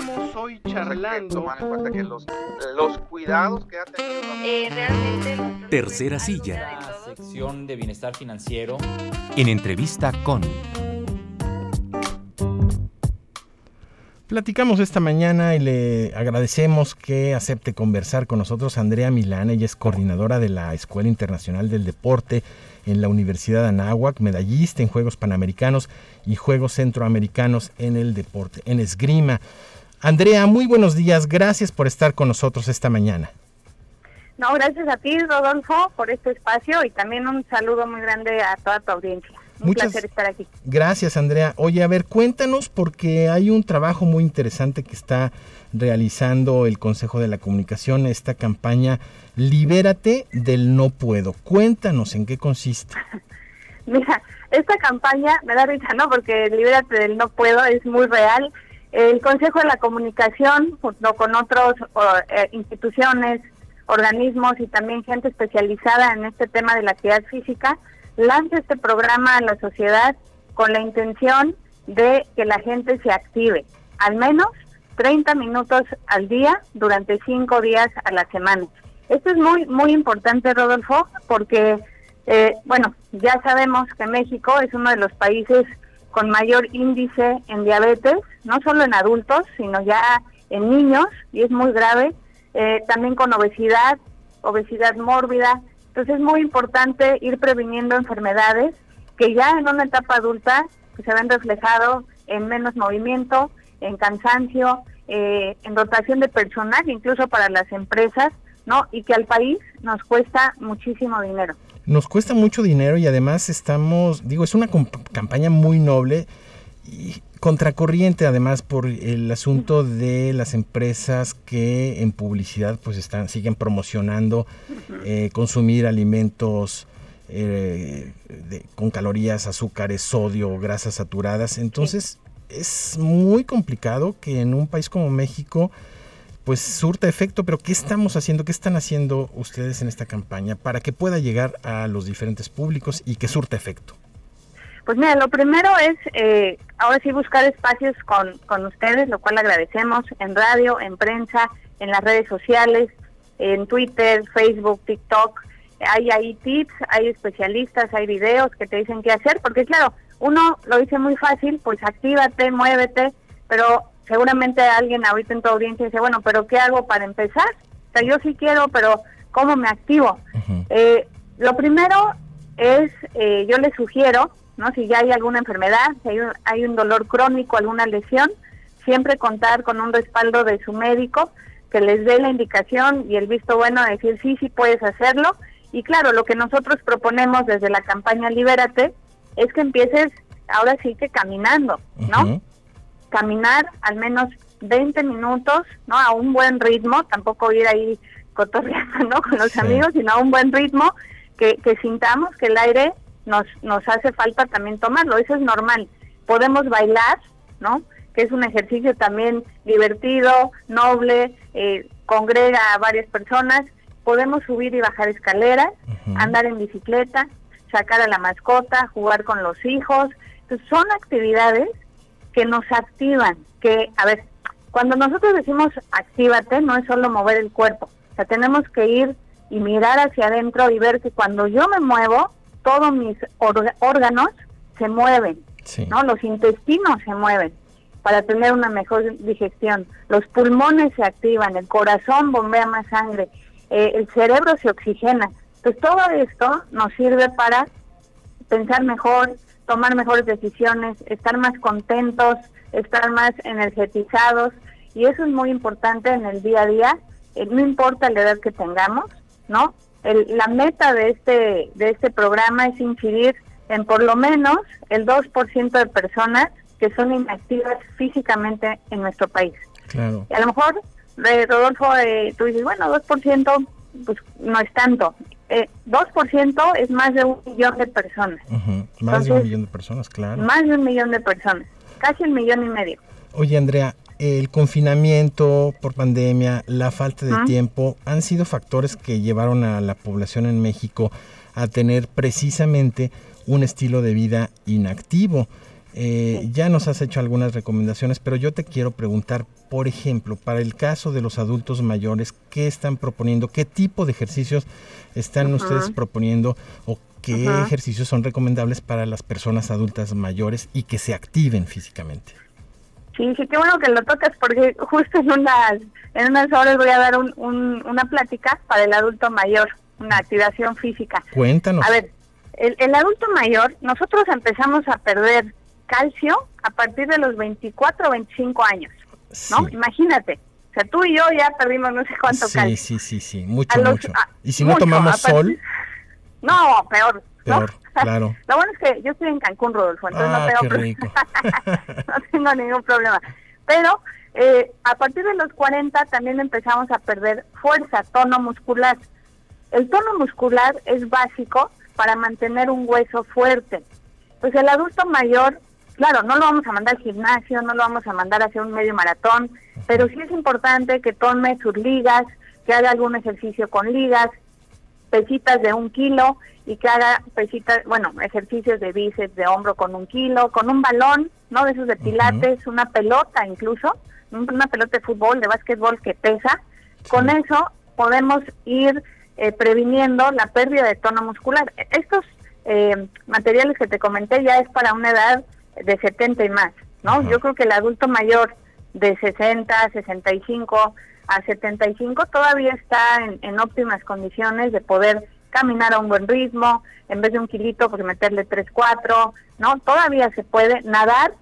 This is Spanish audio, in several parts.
Estamos hoy charlando. que los, los cuidados que ha tenido. Eh, realmente. Tercera silla. La sección de bienestar financiero. En entrevista con. Platicamos esta mañana y le agradecemos que acepte conversar con nosotros Andrea Milán. Ella es coordinadora de la Escuela Internacional del Deporte en la Universidad de Anáhuac, medallista en Juegos Panamericanos y Juegos Centroamericanos en el deporte, en esgrima. Andrea, muy buenos días. Gracias por estar con nosotros esta mañana. No, gracias a ti, Rodolfo, por este espacio y también un saludo muy grande a toda tu audiencia. Un placer estar aquí. Gracias, Andrea. Oye, a ver, cuéntanos porque hay un trabajo muy interesante que está realizando el Consejo de la Comunicación, esta campaña Libérate del no puedo. Cuéntanos en qué consiste. Mira, esta campaña me da risa, ¿no? Porque Libérate del no puedo es muy real. El Consejo de la Comunicación, junto con otras eh, instituciones, organismos y también gente especializada en este tema de la actividad física, lanza este programa a la sociedad con la intención de que la gente se active, al menos 30 minutos al día durante cinco días a la semana. Esto es muy, muy importante, Rodolfo, porque, eh, bueno, ya sabemos que México es uno de los países con mayor índice en diabetes, no solo en adultos, sino ya en niños, y es muy grave, eh, también con obesidad, obesidad mórbida, entonces es muy importante ir previniendo enfermedades que ya en una etapa adulta pues, se ven reflejados en menos movimiento, en cansancio, eh, en dotación de personal, incluso para las empresas, ¿no? Y que al país nos cuesta muchísimo dinero. Nos cuesta mucho dinero y además estamos, digo, es una campaña muy noble y contracorriente además por el asunto de las empresas que en publicidad pues están siguen promocionando eh, consumir alimentos eh, con calorías, azúcares, sodio, grasas saturadas. Entonces es muy complicado que en un país como México pues surta efecto, pero ¿qué estamos haciendo? ¿Qué están haciendo ustedes en esta campaña para que pueda llegar a los diferentes públicos y que surta efecto? Pues mira, lo primero es eh, ahora sí buscar espacios con, con ustedes, lo cual agradecemos en radio, en prensa, en las redes sociales, en Twitter, Facebook, TikTok. Hay ahí tips, hay especialistas, hay videos que te dicen qué hacer, porque claro, uno lo dice muy fácil, pues actívate, muévete, pero seguramente alguien ahorita en tu audiencia dice, bueno, pero ¿qué hago para empezar? O sea, yo sí quiero, pero ¿cómo me activo? eh, lo primero es, eh, yo les sugiero ¿no? Si ya hay alguna enfermedad, si hay un, hay un dolor crónico, alguna lesión, siempre contar con un respaldo de su médico que les dé la indicación y el visto bueno de decir sí, sí puedes hacerlo. Y claro, lo que nosotros proponemos desde la campaña Libérate es que empieces ahora sí que caminando, ¿no? Caminar al menos 20 minutos, ¿no? A un buen ritmo, tampoco ir ahí cotorreando, ¿no? Con los amigos, sino a un buen ritmo, que, que sintamos que el aire nos, nos hace falta también tomarlo, eso es normal. Podemos bailar, ¿no? Que es un ejercicio también divertido, noble, eh, congrega a varias personas. Podemos subir y bajar escaleras, andar en bicicleta, sacar a la mascota, jugar con los hijos. Entonces, son actividades que nos activan, que, a ver, cuando nosotros decimos actívate, no es solo mover el cuerpo, o sea, tenemos que ir y mirar hacia adentro y ver que cuando yo me muevo, todos mis órganos se mueven, ¿no? Los intestinos se mueven para tener una mejor digestión, los pulmones se activan, el corazón bombea más sangre, eh, el cerebro se oxigena. Entonces todo esto nos sirve para pensar mejor, tomar mejores decisiones, estar más contentos, estar más energetizados y eso es muy importante en el día a día, eh, no importa la edad que tengamos, ¿no? la meta de este, de este programa es incidir en por lo menos el 2% de personas que son inactivas físicamente en nuestro país. Claro. Y a lo mejor, eh, Rodolfo, eh, tú dices, bueno, 2% pues no es tanto. Eh, 2% es más de un millón de personas. Más de un millón de personas, claro. Más de un millón de personas, casi un millón y medio. Oye, Andrea, el confinamiento por pandemia, la falta de tiempo, han sido factores que llevaron a la población en México a tener precisamente un estilo de vida inactivo. Eh, ya nos has hecho algunas recomendaciones, pero yo te quiero preguntar, por ejemplo, para el caso de los adultos mayores, ¿qué están proponiendo? ¿Qué tipo de ejercicios están ustedes proponiendo o qué ejercicios son recomendables para las personas adultas mayores y que se activen físicamente? Sí, sí, qué bueno que lo tocas porque justo en unas, en unas horas voy a dar un, una plática para el adulto mayor, una activación física. Cuéntanos. A ver, el, el adulto mayor, nosotros empezamos a perder calcio a partir de los 24 o 25 años, ¿no? Imagínate. O sea, tú y yo ya perdimos no sé cuánto calcio. Sí, sí, sí, sí, mucho, mucho. ¿Y si no tomamos sol? No, peor. Peor, claro. Lo bueno es que yo estoy en Cancún, Rodolfo, entonces no ah, tengo rico. no tengo ningún problema. Pero eh, a partir de los 40 también empezamos a perder fuerza, tono muscular. El tono muscular es básico para mantener un hueso fuerte. Pues el adulto mayor Claro, no lo vamos a mandar al gimnasio, no lo vamos a mandar a hacer un medio maratón, pero sí es importante que tome sus ligas, que haga algún ejercicio con ligas, pesitas de un kilo y que haga pesitas, bueno, ejercicios de bíceps, de hombro con un kilo, con un balón, ¿no? De esos de pilates, una pelota incluso, una pelota de fútbol, de básquetbol que pesa. Con eso podemos ir eh, previniendo la pérdida de tono muscular. Estos eh, materiales que te comenté ya es para una edad de 70 y más, ¿no? Yo creo que el adulto mayor de 60, 65 a 75 todavía está en, óptimas condiciones de poder caminar a un buen ritmo, en vez de un kilito, pues meterle 3, 4, ¿no? Todavía se puede nadar,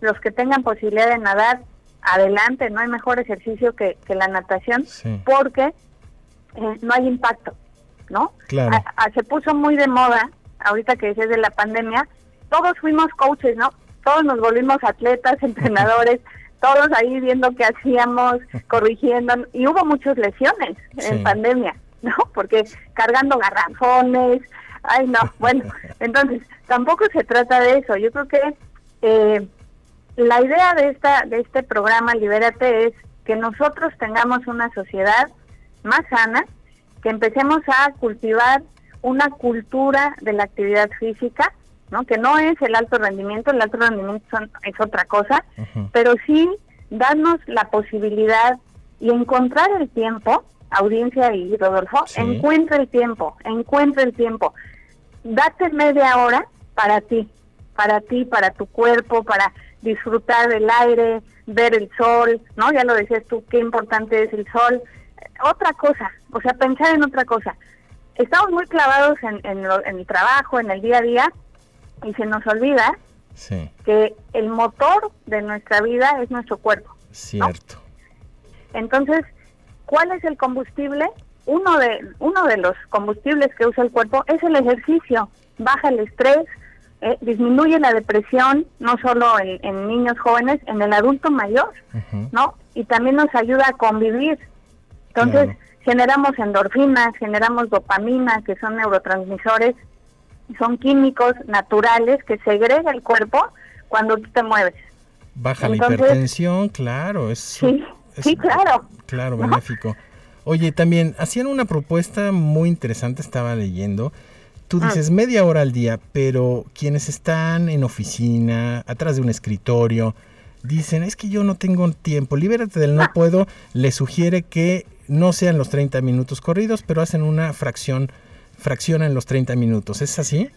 los que tengan posibilidad de nadar, adelante, no hay mejor ejercicio que, la natación, porque eh, no hay impacto, ¿no? Claro. se puso muy de moda, ahorita que es de la pandemia, todos fuimos coaches, ¿no? Todos nos volvimos atletas, entrenadores, todos ahí viendo qué hacíamos, corrigiendo, y hubo muchas lesiones en pandemia, ¿no? Porque cargando garrafones, ay no, bueno, entonces tampoco se trata de eso. Yo creo que eh, la idea de esta de este programa Libérate es que nosotros tengamos una sociedad más sana, que empecemos a cultivar una cultura de la actividad física ¿no? Que no es el alto rendimiento, el alto rendimiento es otra cosa, pero sí darnos la posibilidad y encontrar el tiempo, audiencia y Rodolfo, encuentra el tiempo, encuentra el tiempo. Date media hora para ti, para ti, para tu cuerpo, para disfrutar del aire, ver el sol, ¿no? Ya lo decías tú, qué importante es el sol. Otra cosa, o sea, pensar en otra cosa. Estamos muy clavados en, en el trabajo, en el día a día, y se nos olvida que el motor de nuestra vida es nuestro cuerpo. Cierto. Entonces, ¿cuál es el combustible? Uno de, uno de los combustibles que usa el cuerpo es el ejercicio. Baja el estrés, eh, disminuye la depresión, no solo en, niños jóvenes, en el adulto mayor, ¿no? Y también nos ayuda a convivir. Entonces, generamos endorfinas, generamos dopamina, que son neurotransmisores son químicos naturales que segrega el cuerpo cuando tú te mueves. Baja la hipertensión, claro, es, sí, sí, claro. Claro, benéfico. Oye, también hacían una propuesta muy interesante, estaba leyendo. Tú ah. dices media hora al día, pero quienes están en oficina, atrás de un escritorio, dicen, es que yo no tengo tiempo, libérate del no ah. puedo, le sugiere que no sean los 30 minutos corridos, pero hacen una fracción fracciona en los 30 minutos. ¿Es así?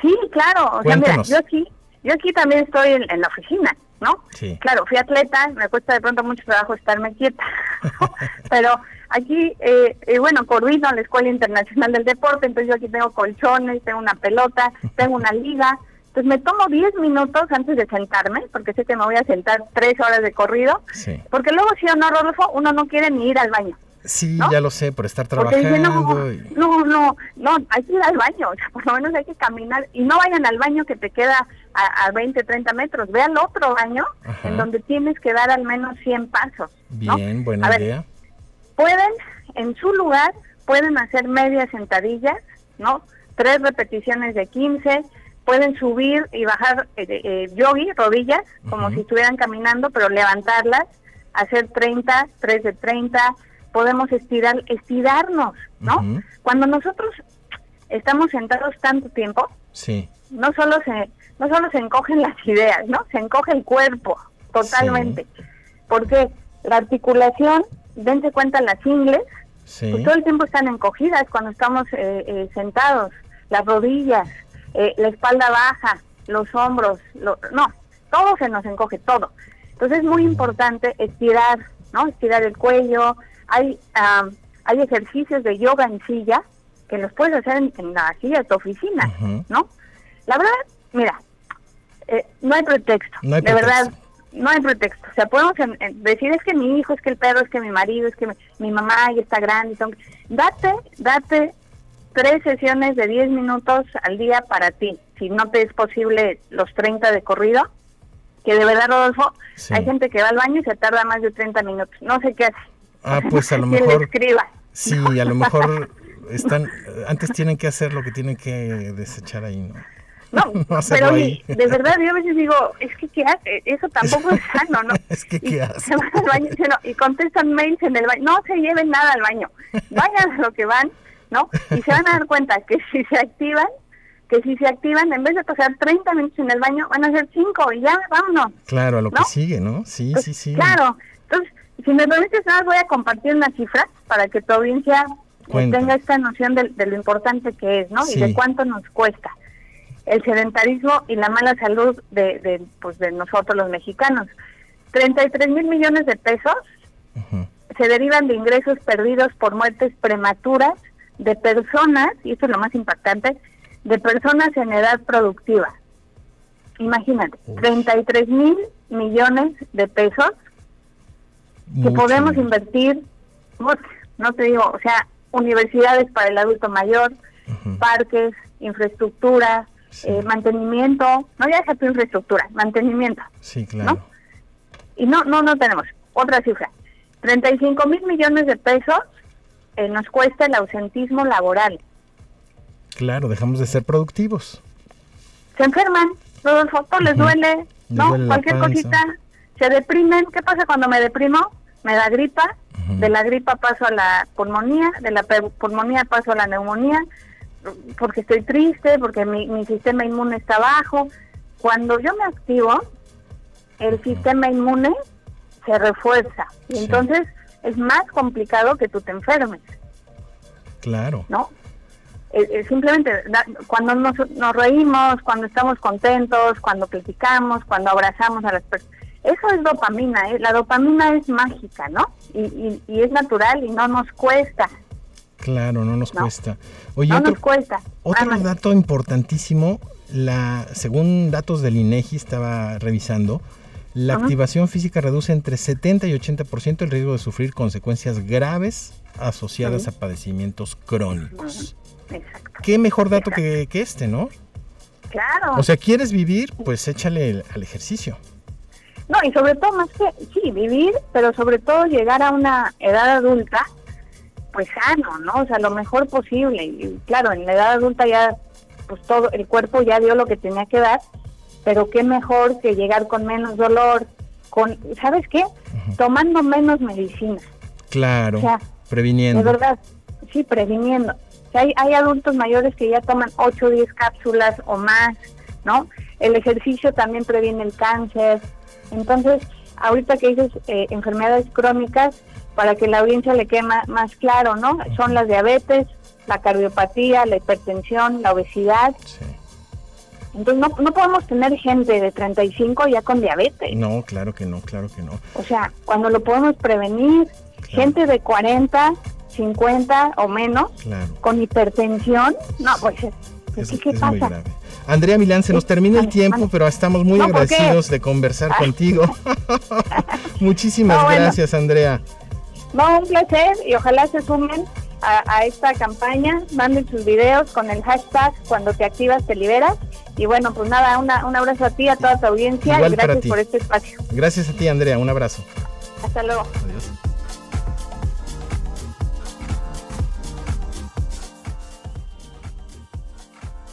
Sí, claro. O sea, mira, yo aquí, yo aquí también estoy en, la oficina, ¿no? Sí. Claro, fui atleta, me cuesta de pronto mucho trabajo estarme quieta, pero aquí, eh, eh, bueno, coordino la Escuela Internacional del Deporte, entonces yo aquí tengo colchones, tengo una pelota, tengo una liga, entonces me tomo 10 minutos antes de sentarme, porque sé que me voy a sentar 3 horas de corrido, sí. porque luego si o no, Rodolfo, uno no quiere ni ir al baño. Sí, ya lo sé, por estar trabajando. no, no, no, hay que ir al baño, o sea, por lo menos hay que caminar y no vayan al baño que te queda a, a 20, 30 metros, ve al otro baño en donde tienes que dar al menos 100 pasos. Bien, buena idea. pueden, en su lugar, pueden hacer medias sentadillas, ¿no? Tres repeticiones de 15, pueden subir y bajar eh, eh, yogi, rodillas, como si estuvieran caminando, pero levantarlas, hacer 30, 3 de 30, podemos estirar, estirarnos, ¿no? Cuando nosotros estamos sentados tanto tiempo, sí. no solo se, no solo se encogen las ideas, ¿no? Se encoge el cuerpo totalmente. Porque la articulación, dense cuenta, las ingles, Sí. pues todo el tiempo están encogidas cuando estamos eh, eh, sentados, las rodillas, eh, la espalda baja, los hombros, lo- no, todo se nos encoge, todo. Entonces es muy importante estirar, ¿no? Estirar el cuello. Hay ah, hay ejercicios de yoga en silla que los puedes hacer en, en la silla de tu oficina. ¿no? La verdad, mira, eh, no hay pretexto, No hay de pretexto. verdad, no hay pretexto. O sea, podemos en- en decir es que mi hijo, es que el perro, es que mi marido, es que mi, mi mamá ya está grande. son- Date, date tres sesiones de 10 minutos al día para ti. Si no te es posible los 30 de corrido, que de verdad, Rodolfo, Sí. hay gente que va al baño y se tarda más de 30 minutos. No sé qué hace. Ah, pues a lo ¿Quién le mejor, sí, a lo mejor están, antes tienen que hacer lo que tienen que desechar ahí, ¿no? No, No pero ahí. de verdad, yo a veces digo, es que ¿qué hace? Eso tampoco es sano, ¿no? Es que, ¿qué hace? se van al baño y, no, y contestan mails en el baño. No se lleven nada al baño. Vayan a lo que van, ¿no? Y se van a dar cuenta que si se activan, que si se activan, en vez de pasar 30 minutos en el baño, van a ser 5 y ya, vámonos. Claro, a lo que sigue, ¿no? Sí, Pues, sí, sí. Claro. Entonces, si me permites, nada, más voy a compartir una cifra para que tu audiencia eh, Cuenta. tenga esta noción de, de lo importante que es, ¿no? Sí. Y de cuánto nos cuesta el sedentarismo y la mala salud de, de, pues, de nosotros los mexicanos. 33 mil millones de pesos se derivan de ingresos perdidos por muertes prematuras de personas, y esto es lo más impactante, de personas en edad productiva. Imagínate, Uf. 33 mil millones de pesos que podemos invertir, no te digo, o sea, universidades para el adulto mayor, parques, infraestructura, Sí. eh, mantenimiento, no ya deja tu infraestructura, mantenimiento. Sí, claro. ¿no? Y no, no, no tenemos. Otra cifra. 35 mil millones de pesos eh, nos cuesta el ausentismo laboral. Claro, dejamos de ser productivos. Se enferman, Rodolfo, todo les duele, ¿no? duele Cualquier panza. cosita, se deprimen. ¿Qué pasa cuando me deprimo? Me da gripa, de la gripa paso a la pulmonía, de la pulmonía paso a la neumonía, porque estoy triste, porque mi, mi sistema inmune está bajo. Cuando yo me activo, el sistema inmune se refuerza y Sí. entonces es más complicado que tú te enfermes, Claro. ¿no? Eh, eh, simplemente cuando nos, nos reímos, cuando estamos contentos, cuando platicamos, cuando abrazamos a las personas, eso es dopamina, ¿eh? la dopamina es mágica, ¿no? Y, y, y es natural y no nos cuesta, Claro, no nos No. cuesta. Oye, no otro, nos cuesta. otro dato importantísimo, la, según datos del INEGI estaba revisando, la activación física reduce entre 70 y 80% el riesgo de sufrir consecuencias graves asociadas a padecimientos crónicos. Exacto. Qué mejor dato que, que este, ¿no? Claro. O sea, ¿quieres vivir? Pues échale el- al ejercicio. No, y sobre todo, más que, sí, vivir, pero sobre todo llegar a una edad adulta, pues sano, ¿no? O sea, lo mejor posible. Y claro, en la edad adulta ya, pues todo, el cuerpo ya dio lo que tenía que dar, pero qué mejor que llegar con menos dolor, con, ¿sabes qué? Tomando menos medicina. Claro, O sea, previniendo. De verdad, sí, previniendo. O sea, hay, hay adultos mayores que ya toman 8 o 10 cápsulas o más, ¿no? El ejercicio también previene el cáncer. Entonces, ahorita que dices eh, enfermedades crónicas, para que la audiencia le quede más, claro, ¿no? Son las diabetes, la cardiopatía, la hipertensión, la obesidad. Sí. Entonces, no, no podemos tener gente de 35 ya con diabetes. No, claro que no, claro que no. O sea, cuando lo podemos prevenir, Claro. gente de 40, 50 o menos, Claro. con hipertensión, no, pues, Es, ¿qué, qué es muy pasa? grave. Andrea Milán, se nos termina el tiempo, pero estamos muy agradecidos de conversar Ay. contigo. Muchísimas No, bueno. gracias, Andrea. No, un placer y ojalá se sumen a, a esta campaña, manden sus videos con el hashtag cuando te activas te liberas. Y bueno, pues nada, una, un abrazo a ti, a toda tu audiencia Igual y gracias por este espacio. Gracias a ti, Andrea. Un abrazo. Hasta luego. Adiós.